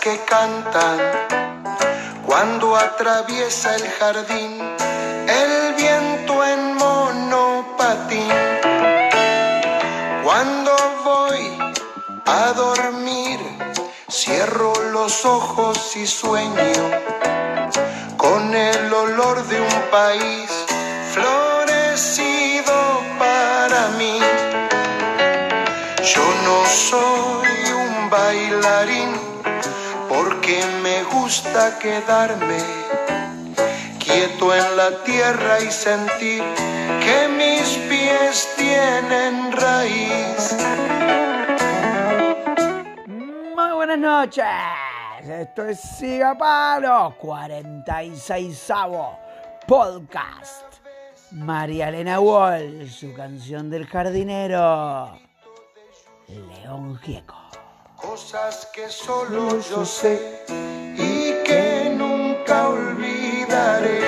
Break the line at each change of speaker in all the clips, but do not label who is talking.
que cantan cuando atraviesa el jardín el viento en monopatín. Cuando voy a dormir, cierro los ojos y sueño con el olor de un país florecido para mí. Yo no soy un bailarín gusta quedarme quieto en la tierra y sentir que mis pies tienen raíz.
Muy buenas noches. Esto es Siga Palo, 46 podcast. María Elena Wall, su canción del jardinero. León Gieco.
Cosas que solo yo sé olvidaré.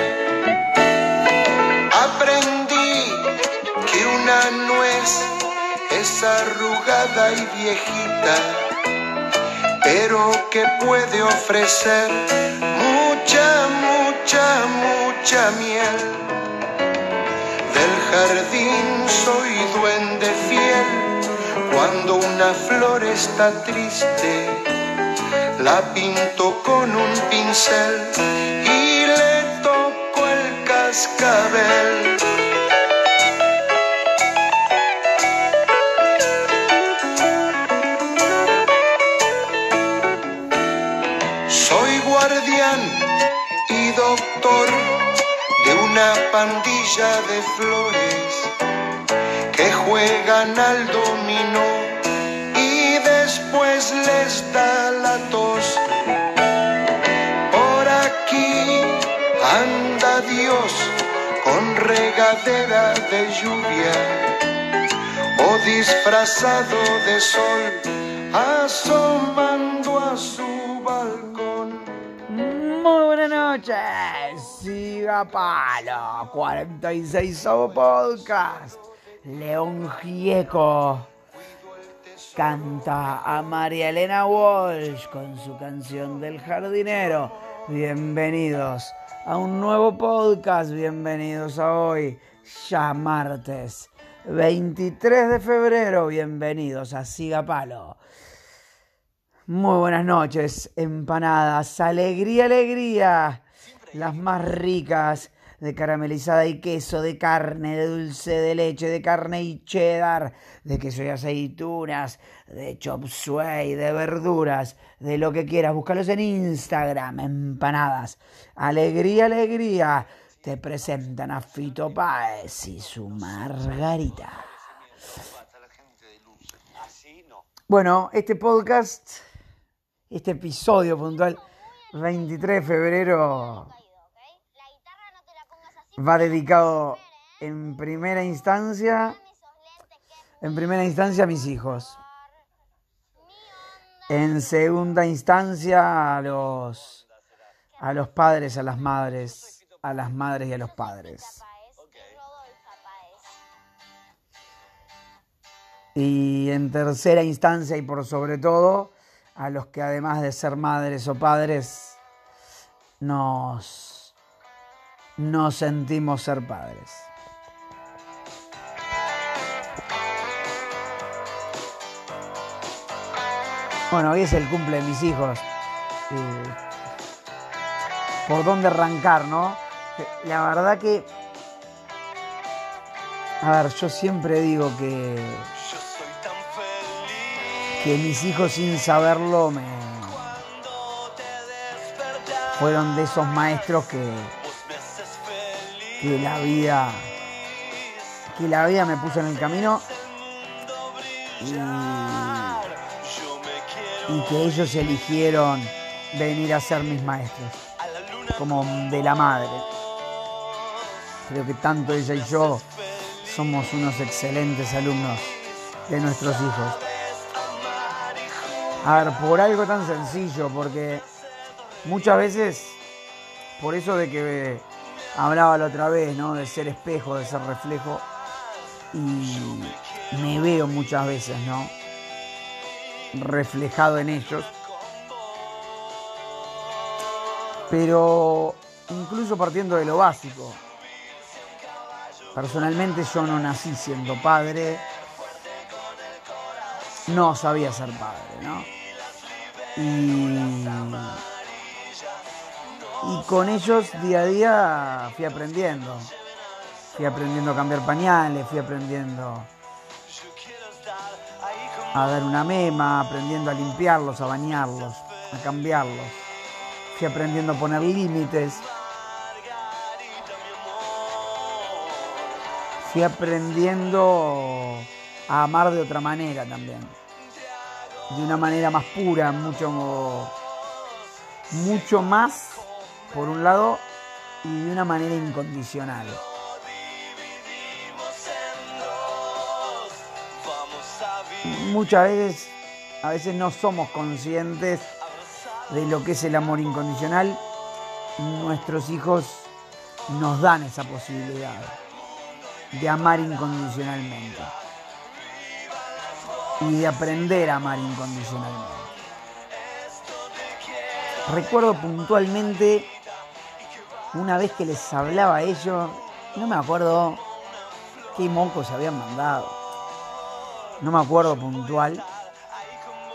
Aprendí que una nuez es arrugada y viejita, pero que puede ofrecer mucha, mucha, mucha miel. Del jardín soy duende fiel cuando una flor está triste, la pinto con un pincel de flores que juegan al dominó y después les da la tos. Por aquí anda Dios con regadera de lluvia o disfrazado de sol asomando a su balcón.
Muy buenas noches. Siga Palo, 46 podcast. León Gieco canta a María Elena Walsh con su canción del jardinero. Bienvenidos a un nuevo podcast, bienvenidos a hoy, ya martes 23 de febrero, bienvenidos a Siga Palo. Muy buenas noches, empanadas, alegría, alegría, las más ricas de caramelizada y queso, de carne, de dulce de leche, de carne y cheddar, de queso y aceitunas, de chop suey, de verduras, de lo que quieras. Búscalos en Instagram, empanadas. Alegría, alegría. Te presentan a Fito Páez y su Margarita. Bueno, este podcast, este episodio puntual, 23 de febrero va dedicado en primera instancia, en primera instancia a mis hijos. En segunda instancia a los a los padres, a las madres, a las madres y a los padres. Y en tercera instancia y por sobre todo a los que además de ser madres o padres nos no sentimos ser padres. Bueno, hoy es el cumple de mis hijos. Eh, ¿Por dónde arrancar, no? La verdad que... A ver, yo siempre digo que... Que mis hijos sin saberlo me... Fueron de esos maestros que que la vida que la vida me puso en el camino y, y que ellos eligieron venir a ser mis maestros como de la madre. Creo que tanto ella y yo somos unos excelentes alumnos de nuestros hijos. A ver por algo tan sencillo porque muchas veces por eso de que hablaba la otra vez, ¿no? De ser espejo, de ser reflejo. Y me veo muchas veces, ¿no? reflejado en ellos. Pero incluso partiendo de lo básico, personalmente yo no nací siendo padre, no sabía ser padre, ¿no? Y, y con ellos día a día fui aprendiendo. Fui aprendiendo a cambiar pañales, fui aprendiendo a dar una mema, aprendiendo a limpiarlos, a bañarlos, a cambiarlos. Fui aprendiendo a poner límites. Fui aprendiendo a amar de otra manera también. De una manera más pura, mucho, mucho más, por un lado, y de una manera incondicional. muchas veces, a veces no somos conscientes de lo que es el amor incondicional. Nuestros hijos nos dan esa posibilidad de amar incondicionalmente y de aprender a amar incondicionalmente. Recuerdo puntualmente una vez que les hablaba a ellos, no me acuerdo qué mocos habían mandado. No me acuerdo puntual,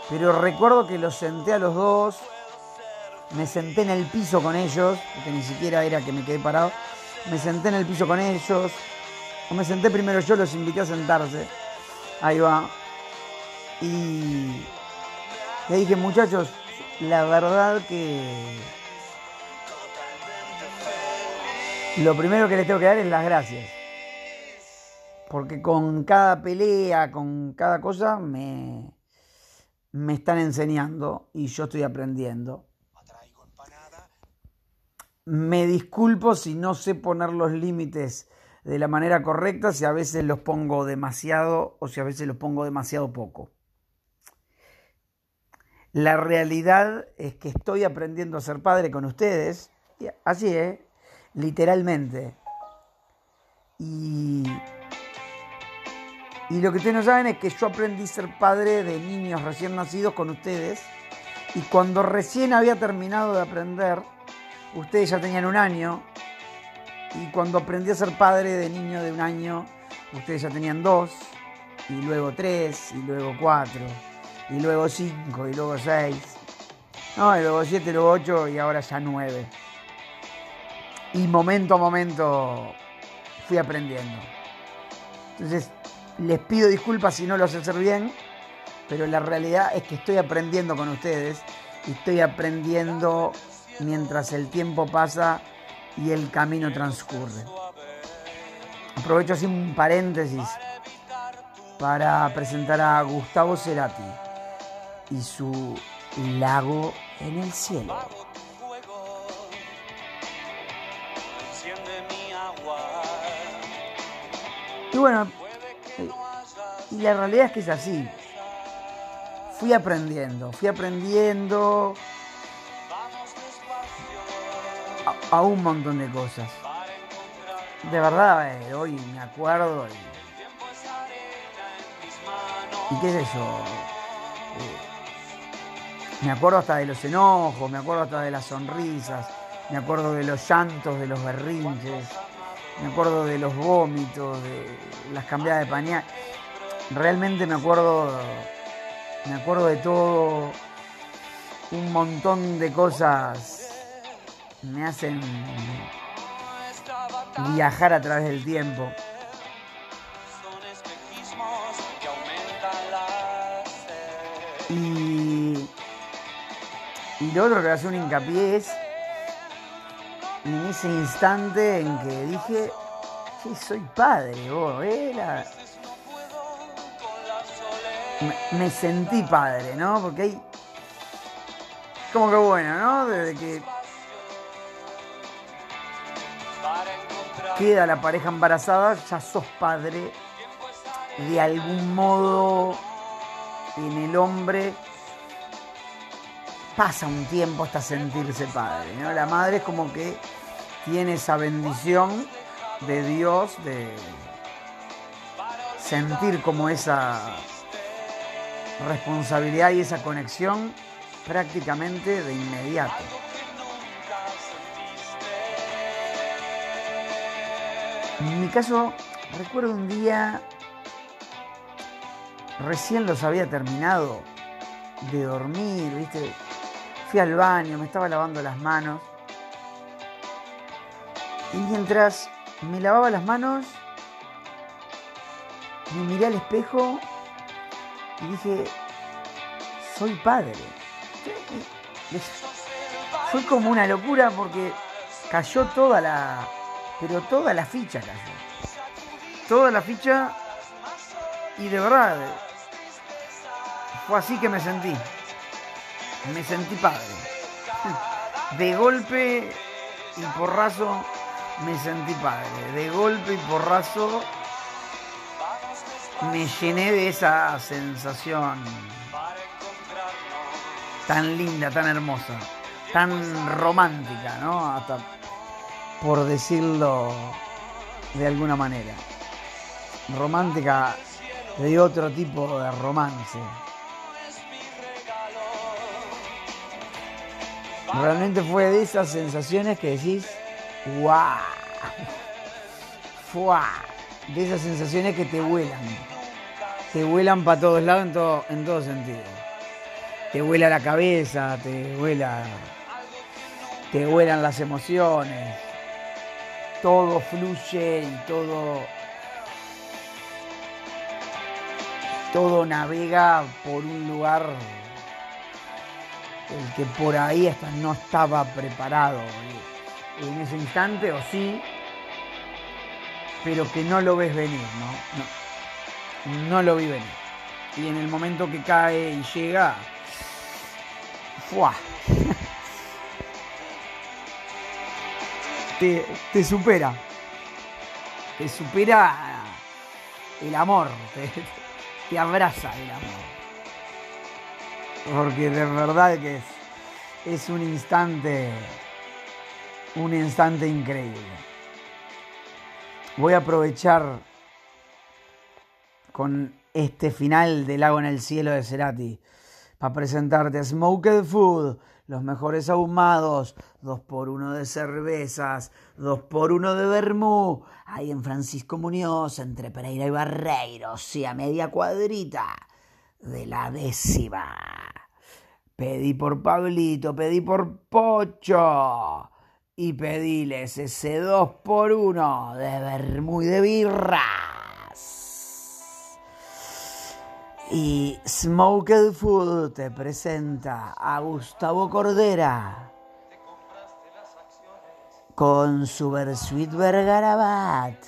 pero recuerdo que los senté a los dos, me senté en el piso con ellos, porque ni siquiera era que me quedé parado, me senté en el piso con ellos, o me senté primero yo, los invité a sentarse, ahí va, y le dije, muchachos, la verdad que lo primero que les tengo que dar es las gracias porque con cada pelea, con cada cosa, me, me están enseñando y yo estoy aprendiendo. Me disculpo si no sé poner los límites de la manera correcta, si a veces los pongo demasiado o si a veces los pongo demasiado poco. La realidad es que estoy aprendiendo a ser padre con ustedes, así es, literalmente. Y y lo que ustedes no saben es que yo aprendí a ser padre de niños recién nacidos con ustedes. Y cuando recién había terminado de aprender, ustedes ya tenían un año. Y cuando aprendí a ser padre de niño de un año, ustedes ya tenían dos. Y luego tres, y luego cuatro, y luego cinco, y luego seis. No, y luego siete, luego ocho, y ahora ya nueve. Y momento a momento fui aprendiendo. Entonces, les pido disculpas si no lo sé hacer bien, pero la realidad es que estoy aprendiendo con ustedes y estoy aprendiendo mientras el tiempo pasa y el camino transcurre. Aprovecho así un paréntesis para presentar a Gustavo Cerati y su lago en el cielo. Y bueno, y la realidad es que es así. Fui aprendiendo, fui aprendiendo a, un montón de cosas. De verdad, eh, hoy me acuerdo y, y qué sé yo. Eh, me acuerdo hasta de los enojos, me acuerdo hasta de las sonrisas, me acuerdo de los llantos, de los berrinches, me acuerdo de los vómitos, de las cambiadas de pañal realmente me acuerdo, me acuerdo de todo, un montón de cosas me hacen viajar a través del tiempo. Y, y lo otro que hace un hincapié es en ese instante en que dije, soy padre, vos, ¿eh? me, sentí padre, ¿no? Porque hay. Como que bueno, ¿no? Desde que. Queda la pareja embarazada, ya sos padre. De algún modo, en el hombre pasa un tiempo hasta sentirse padre, ¿no? La madre es como que tiene esa bendición de Dios de sentir como esa responsabilidad y esa conexión prácticamente de inmediato. En mi caso, recuerdo un día, recién los había terminado de dormir, ¿viste? Fui al baño, me estaba lavando las manos. Y mientras me lavaba las manos, me miré al espejo y dije, soy padre. Fue como una locura porque cayó toda la, pero toda la ficha cayó. Toda la ficha y de verdad fue así que me sentí. Me sentí padre. De golpe y porrazo me sentí padre. De golpe y porrazo me llené de esa sensación tan linda, tan hermosa, tan romántica, ¿no? Hasta por decirlo de alguna manera. Romántica de otro tipo de romance. Realmente fue de esas sensaciones que decís, ¡guau! ¡Fua! De esas sensaciones que te vuelan. Te vuelan para todos lados en todo, en todo sentido. Te vuela la cabeza, te vuela. Te vuelan las emociones. Todo fluye y todo. Todo navega por un lugar el que por ahí no estaba preparado en ese instante, o sí, pero que no lo ves venir, ¿no? No, no lo vi venir. Y en el momento que cae y llega, ¡fua! Te, te supera. Te supera el amor. Te, te abraza el amor porque de verdad que es, es un instante, un instante increíble. Voy a aprovechar con este final de Lago en el Cielo de Cerati para presentarte Smoked Food, los mejores ahumados, dos por uno de cervezas, dos por uno de vermú, ahí en Francisco Muñoz, entre Pereira y Barreiros, sí, a media cuadrita de la décima. Pedí por Pablito, pedí por Pocho y pedíles ese dos por uno de vermú y de birras. Y Smoked Food te presenta a Gustavo Cordera con su Versuit Vergarabat.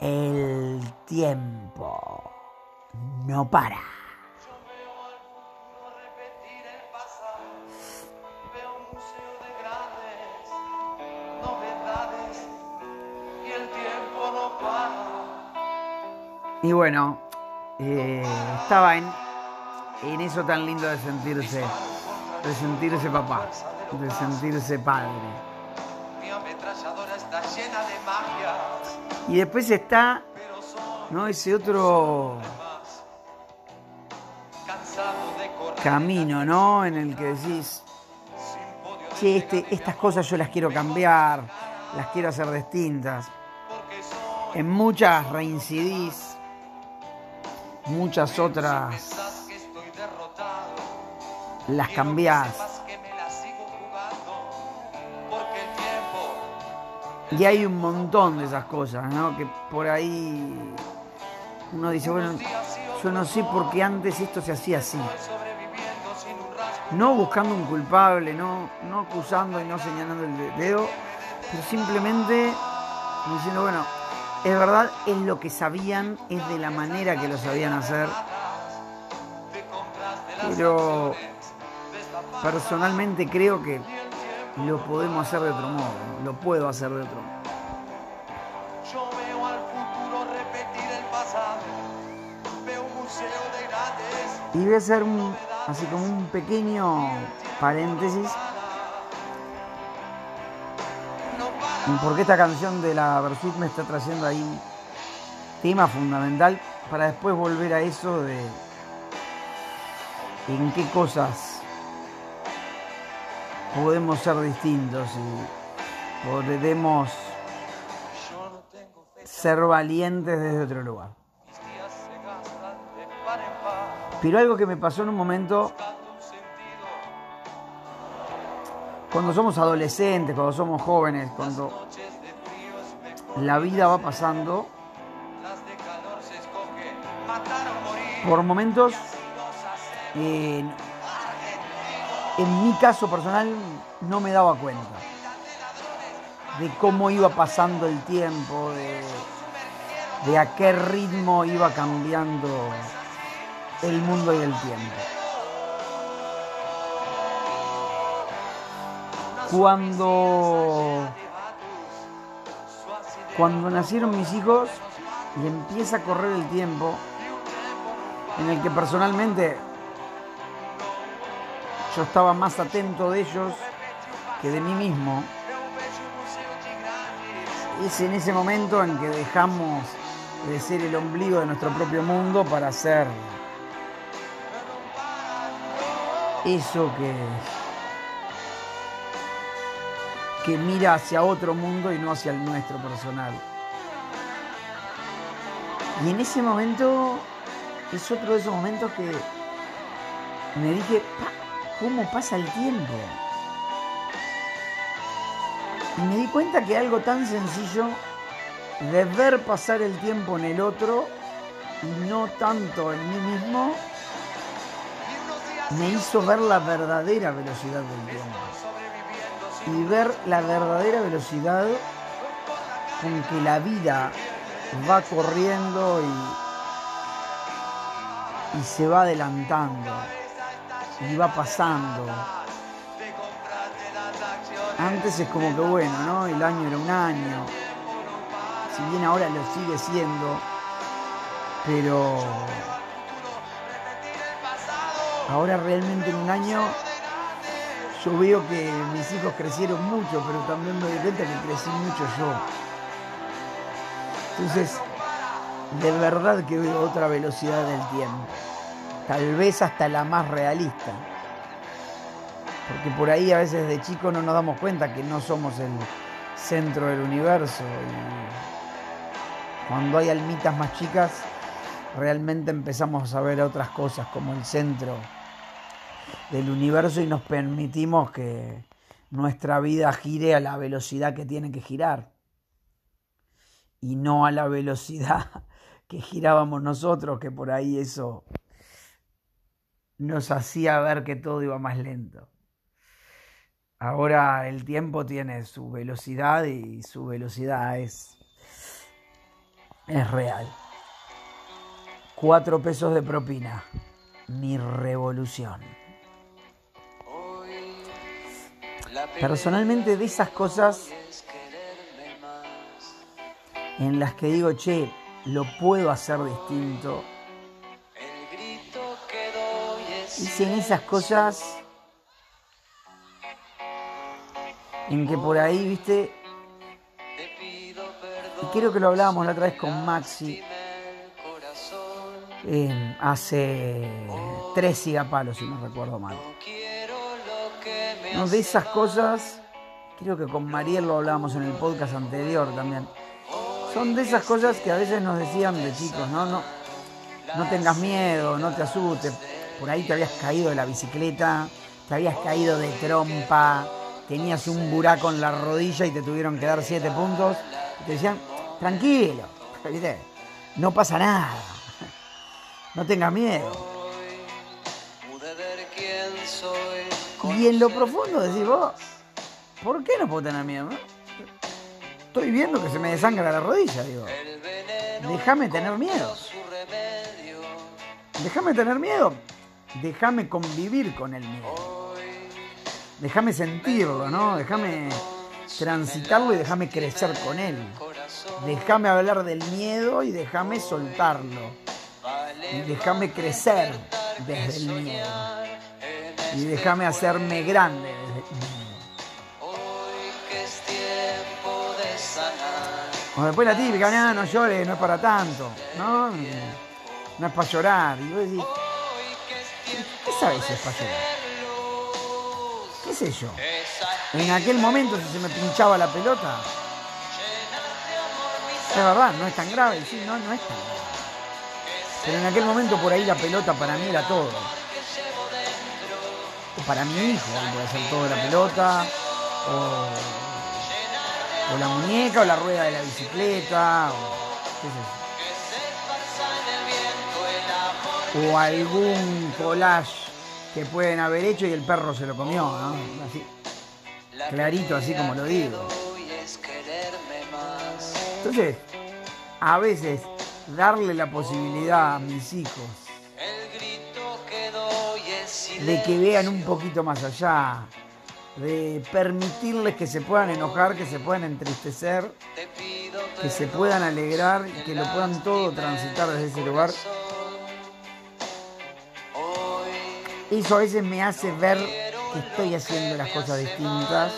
El tiempo no para. Y bueno, eh, estaba en, en eso tan lindo de sentirse, de sentirse papá, de sentirse padre. Y después está, ¿no? Ese otro camino, ¿no? En el que decís, che, este, estas cosas yo las quiero cambiar, las quiero hacer distintas. En muchas reincidís muchas otras las cambiás. Y hay un montón de esas cosas, ¿no? Que por ahí uno dice, bueno, yo no sé por antes esto se hacía así. No buscando un culpable, no, no acusando y no señalando el dedo, pero simplemente diciendo, bueno, es verdad, es lo que sabían, es de la manera que lo sabían hacer. Pero personalmente creo que lo podemos hacer de otro modo, lo puedo hacer de otro modo. Y voy a hacer un, así como un pequeño paréntesis porque esta canción de la Versuit me está trayendo ahí tema fundamental para después volver a eso de, en qué cosas podemos ser distintos y podemos ser valientes desde otro lugar. Pero algo que me pasó en un momento, cuando somos adolescentes, cuando somos jóvenes, cuando la vida va pasando, por momentos, eh, en mi caso personal, no me daba cuenta de cómo iba pasando el tiempo, de, de a qué ritmo iba cambiando el mundo y el tiempo. Cuando, cuando nacieron mis hijos y empieza a correr el tiempo en el que personalmente yo estaba más atento de ellos que de mí mismo, es en ese momento en que dejamos de ser el ombligo de nuestro propio mundo para ser eso que, que mira hacia otro mundo y no hacia el nuestro personal. Y en ese momento es otro de esos momentos que me dije, ¿cómo pasa el tiempo? Y me di cuenta que algo tan sencillo de ver pasar el tiempo en el otro y no tanto en mí mismo, me hizo ver la verdadera velocidad del tiempo. Y ver la verdadera velocidad con que la vida va corriendo y, se va adelantando y va pasando. Antes es como que bueno, ¿no? El año era un año. Si bien ahora lo sigue siendo, pero ahora realmente en un año yo veo que mis hijos crecieron mucho, pero también me doy cuenta que crecí mucho yo. Entonces, de verdad que veo otra velocidad del tiempo. Tal vez hasta la más realista. Porque por ahí a veces de chico no nos damos cuenta que no somos el centro del universo. Y cuando hay almitas más chicas, realmente empezamos a ver otras cosas como el centro del universo y nos permitimos que nuestra vida gire a la velocidad que tiene que girar y no a la velocidad que girábamos nosotros, que por ahí eso nos hacía ver que todo iba más lento. Ahora el tiempo tiene su velocidad y su velocidad es, es real. Cuatro pesos de propina. Mi revolución. Personalmente de esas cosas en las que digo, che, lo puedo hacer distinto. Y en esas cosas en que por ahí, viste, y creo que lo hablábamos la otra vez con Maxi, eh, hace tres cigapalos, si no recuerdo mal. De esas cosas, creo que con Mariel lo hablábamos en el podcast anterior también. Son de esas cosas que a veces nos decían de chicos, ¿no? No, no tengas miedo, no te asustes. Por ahí te habías caído de la bicicleta, te habías caído de trompa, tenías un buraco en la rodilla y te tuvieron que dar siete puntos. Y te decían, tranquilo, no pasa nada, no tengas miedo. Y en lo profundo decís vos, ¿por qué no puedo tener miedo? Estoy viendo que se me desangra la rodilla, digo. Déjame tener miedo. Déjame tener miedo. Déjame convivir con el miedo. Déjame sentirlo, ¿no? Déjame transitarlo y déjame crecer con él. Déjame hablar del miedo y déjame soltarlo. Y déjame crecer desde el miedo. Y déjame hacerme grande. O después la típica, no, no llores, no es para tanto. No, no es para llorar. Y vos decís, ¿qué sabes si es para llorar? ¿Qué sé yo? En aquel momento si se me pinchaba la pelota, es verdad, no es tan grave, sí, no, no es tan grave. Pero en aquel momento por ahí la pelota para mí era todo. Para mi hijo, puede ser todo la pelota, o, o, la muñeca, o la rueda de la bicicleta, o. O algún collage que pueden haber hecho y el perro se lo comió, ¿no? Así, clarito, así como lo digo. Entonces, a veces darle la posibilidad a mis hijos de que vean un poquito más allá, de permitirles que se puedan enojar, que se puedan entristecer, que se puedan alegrar y que lo puedan todo transitar desde ese lugar. Eso a veces me hace ver que estoy haciendo las cosas distintas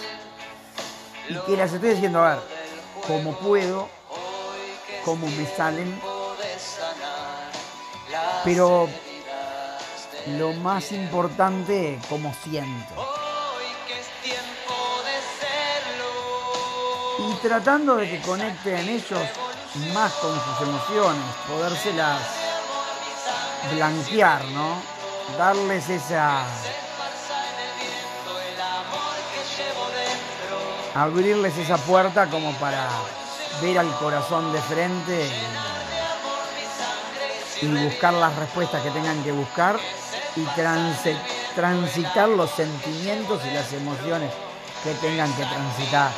y que las estoy haciendo a ver como puedo, como me salen pero lo más importante, como siento. Y tratando de que conecten ellos más con sus emociones, podérselas blanquear, ¿no? Darles esa... Abrirles esa puerta como para ver al corazón de frente. Y, y buscar las respuestas que tengan que buscar y transi- transitar los sentimientos y las emociones que tengan que transitar.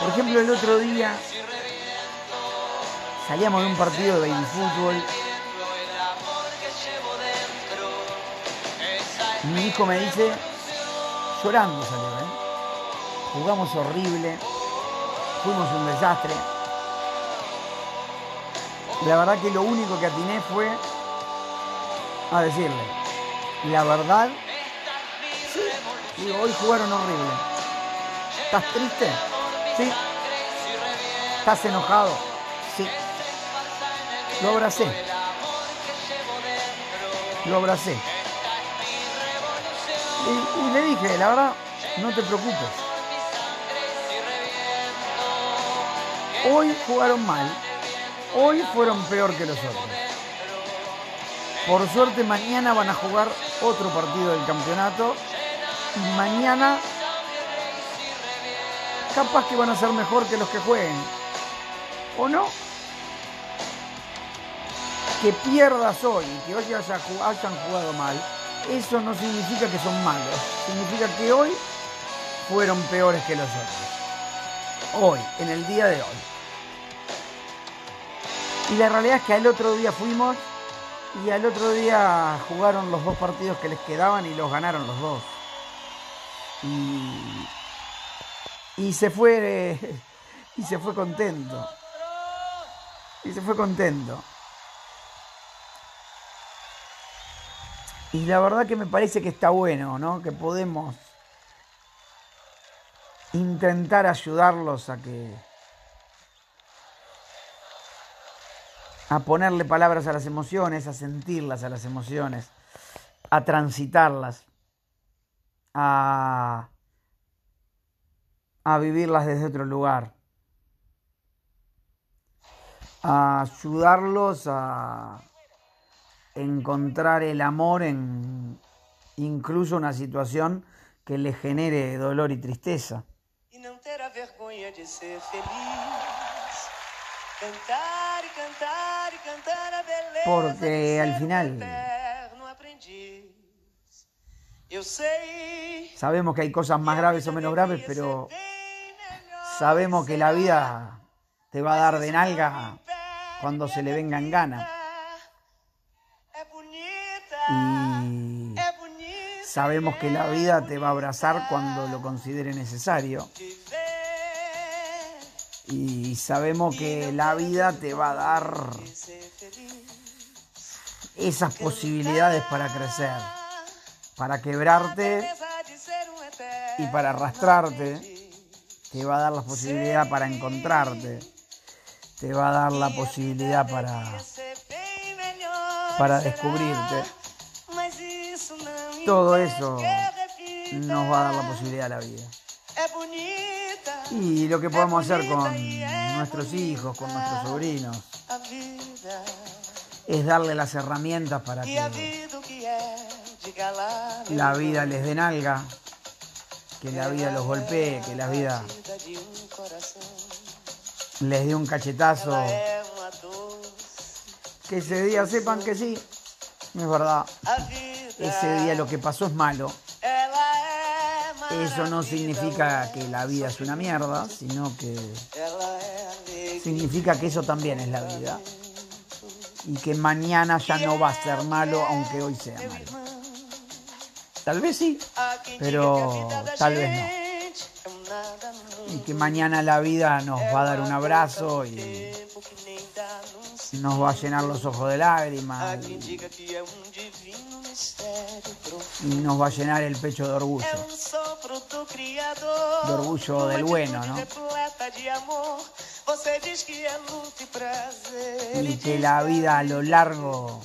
Por ejemplo, el otro día salíamos de un partido de fútbol. Mi hijo me dice, llorando salió, ¿eh? Jugamos horrible, fuimos un desastre. La verdad que lo único que atiné fue a decirle, la verdad, sí, hoy jugaron horrible. ¿Estás triste? Sí. ¿Estás enojado? Sí. Lo abracé. Lo abracé. Y, y le dije, la verdad, no te preocupes. Hoy jugaron mal. Hoy fueron peor que los otros. Por suerte mañana van a jugar otro partido del campeonato. Y mañana capaz que van a ser mejor que los que jueguen. ¿O no? Que pierdas hoy que hoy haya hayan jugado mal, eso no significa que son malos. Significa que hoy fueron peores que los otros. Hoy, en el día de hoy. Y la realidad es que al otro día fuimos y al otro día jugaron los dos partidos que les quedaban y los ganaron los dos. Y, se fue y se fue contento. Y se fue contento. Y la verdad que me parece que está bueno, ¿no? Que podemos intentar ayudarlos a que a ponerle palabras a las emociones, a sentirlas a las emociones, a transitarlas, a, a vivirlas desde otro lugar, a ayudarlos a encontrar el amor en incluso una situación que les genere dolor y tristeza.
e não ter a vergonha de ser feliz. Cantar e cantar e cantar a beleza
Porque al final-. Sabemos que hay cosas más graves o menos graves, pero sabemos
que
la vida te va a dar de nalga cuando se le
minha
venga en
vida.
gana.
É bonita.
Y sabemos que la vida te va a abrazar cuando lo considere necesario. Y sabemos que la vida te va a dar esas posibilidades para crecer, para quebrarte
de
y para arrastrarte. Te va a dar la posibilidad para encontrarte. Te va a dar la posibilidad para para descubrirte. Todo eso nos va a dar la posibilidad a la vida. Y lo que podemos hacer con nuestros hijos, con nuestros sobrinos, es darle las herramientas para que la vida les dé nalga, que la vida los golpee, que la vida les dé un cachetazo, que ese día sepan que sí, es verdad, ese día lo que pasó es malo. Eso no significa que la vida es una mierda, sino que significa que eso también es la vida. Y que mañana ya no va a ser malo, aunque hoy sea malo. Tal vez sí, pero tal vez no y que mañana la vida nos va a dar un abrazo y nos va a llenar los ojos de lágrimas nos va a llenar el pecho de orgullo, de orgullo del bueno, ¿no? Y que la vida a lo largo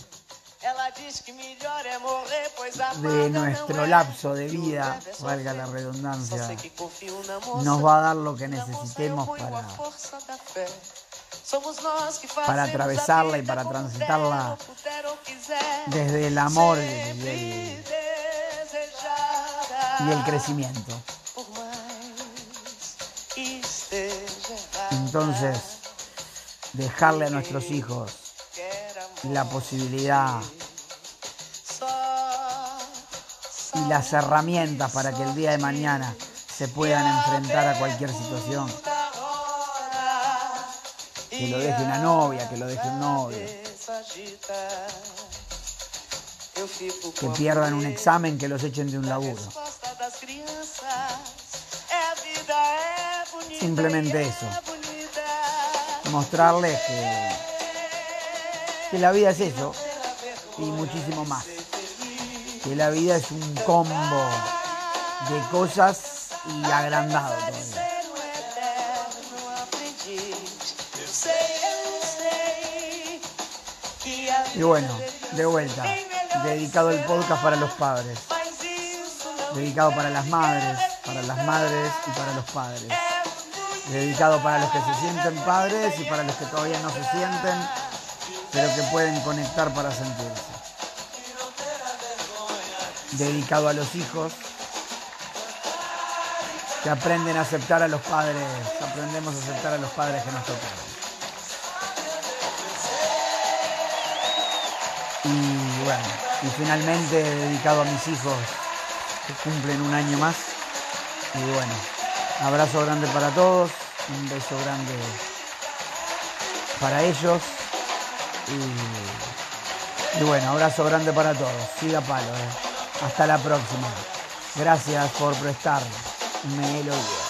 de nuestro lapso de vida, valga la redundancia, nos va a dar lo que necesitemos para, para atravesarla y para transitarla desde el amor y el, y el crecimiento. Entonces, dejarle a nuestros hijos la posibilidad y las herramientas para que el día de mañana se puedan enfrentar a cualquier situación. Que lo deje una novia, que lo deje un novio. Que pierdan un examen, que los echen de un laburo. Simplemente eso. Mostrarles que que la vida es eso y muchísimo más. Que la vida es un combo de cosas y agrandado Y bueno, de vuelta, dedicado el podcast para los padres, dedicado para las madres, para las madres y para los padres, dedicado para los que se sienten padres y para los que todavía no se sienten pero que pueden conectar para sentirse. Dedicado a los hijos que aprenden a aceptar a los padres, aprendemos a aceptar a los padres que nos tocan. Y finalmente dedicado a mis hijos que cumplen un año más. Y bueno, abrazo grande para todos, un beso grande para ellos y, bueno, abrazo grande para todos. Siga palo. Eh. Hasta la próxima. Gracias por prestar melodía.
say